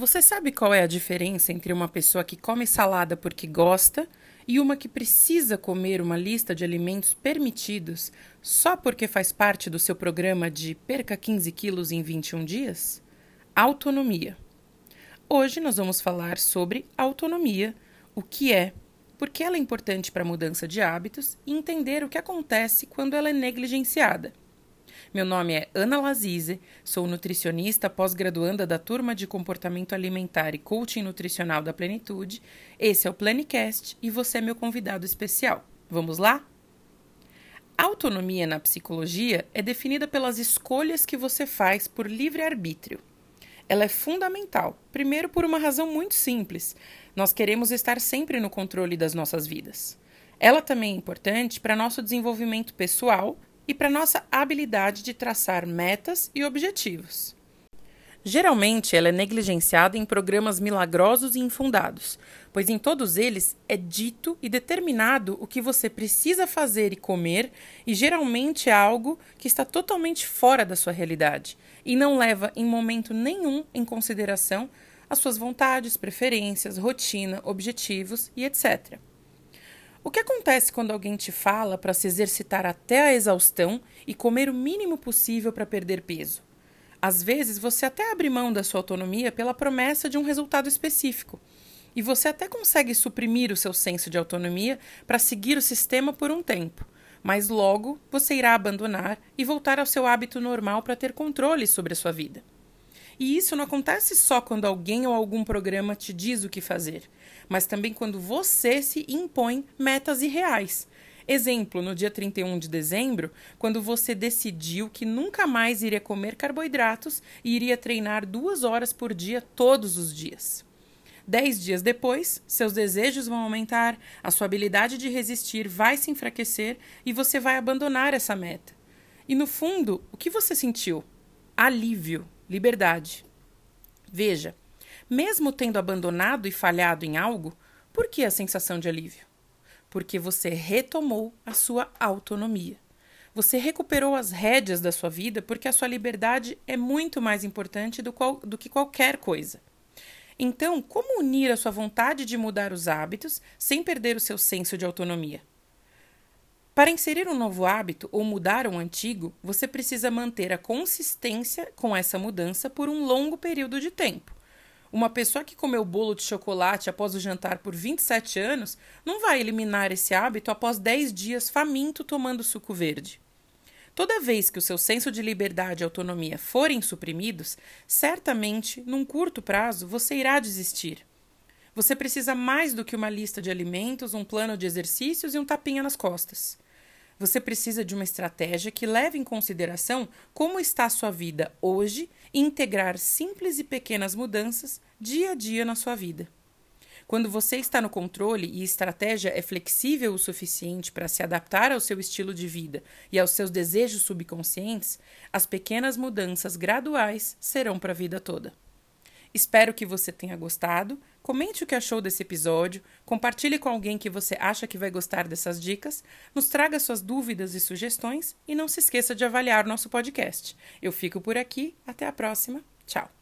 Você sabe qual é a diferença entre uma pessoa que come salada porque gosta e uma que precisa comer uma lista de alimentos permitidos só porque faz parte do seu programa de perca 15 quilos em 21 dias? Autonomia. Hoje nós vamos falar sobre autonomia, o que é, por que ela é importante para a mudança de hábitos e entender o que acontece quando ela é negligenciada. Meu nome é Ana Lazize, sou nutricionista pós-graduanda da turma de comportamento alimentar e coaching nutricional da Plenitude. Esse é o Planicast e você é meu convidado especial. Vamos lá? A autonomia na psicologia é definida pelas escolhas que você faz por livre arbítrio. Ela é fundamental, primeiro por uma razão muito simples: nós queremos estar sempre no controle das nossas vidas. Ela também é importante para nosso desenvolvimento pessoal e para nossa habilidade de traçar metas e objetivos. Geralmente, ela é negligenciada em programas milagrosos e infundados, pois em todos eles é dito e determinado o que você precisa fazer e comer, e geralmente é algo que está totalmente fora da sua realidade e não leva em momento nenhum em consideração as suas vontades, preferências, rotina, objetivos e etc. O que acontece quando alguém te fala para se exercitar até a exaustão e comer o mínimo possível para perder peso? Às vezes você até abre mão da sua autonomia pela promessa de um resultado específico. E você até consegue suprimir o seu senso de autonomia para seguir o sistema por um tempo. Mas logo você irá abandonar e voltar ao seu hábito normal para ter controle sobre a sua vida. E isso não acontece só quando alguém ou algum programa te diz o que fazer, mas também quando você se impõe metas irreais. Exemplo, no dia 31 de dezembro, quando você decidiu que nunca mais iria comer carboidratos e iria treinar duas horas por dia todos os dias. Dez dias depois, seus desejos vão aumentar, a sua habilidade de resistir vai se enfraquecer e você vai abandonar essa meta. E no fundo, o que você sentiu? Alívio liberdade. Veja, mesmo tendo abandonado e falhado em algo, por que a sensação de alívio? Porque você retomou a sua autonomia. Você recuperou as rédeas da sua vida porque a sua liberdade é muito mais importante do, qual, do que qualquer coisa. Então, como unir a sua vontade de mudar os hábitos sem perder o seu senso de autonomia? Para inserir um novo hábito ou mudar um antigo, você precisa manter a consistência com essa mudança por um longo período de tempo. Uma pessoa que comeu bolo de chocolate após o jantar por 27 anos não vai eliminar esse hábito após 10 dias faminto tomando suco verde. Toda vez que o seu senso de liberdade e autonomia forem suprimidos, certamente, num curto prazo, você irá desistir. Você precisa mais do que uma lista de alimentos, um plano de exercícios e um tapinha nas costas. Você precisa de uma estratégia que leve em consideração como está a sua vida hoje e integrar simples e pequenas mudanças dia a dia na sua vida. Quando você está no controle e a estratégia é flexível o suficiente para se adaptar ao seu estilo de vida e aos seus desejos subconscientes, as pequenas mudanças graduais serão para a vida toda. Espero que você tenha gostado. Comente o que achou desse episódio, compartilhe com alguém que você acha que vai gostar dessas dicas, nos traga suas dúvidas e sugestões e não se esqueça de avaliar nosso podcast. Eu fico por aqui, até a próxima. Tchau.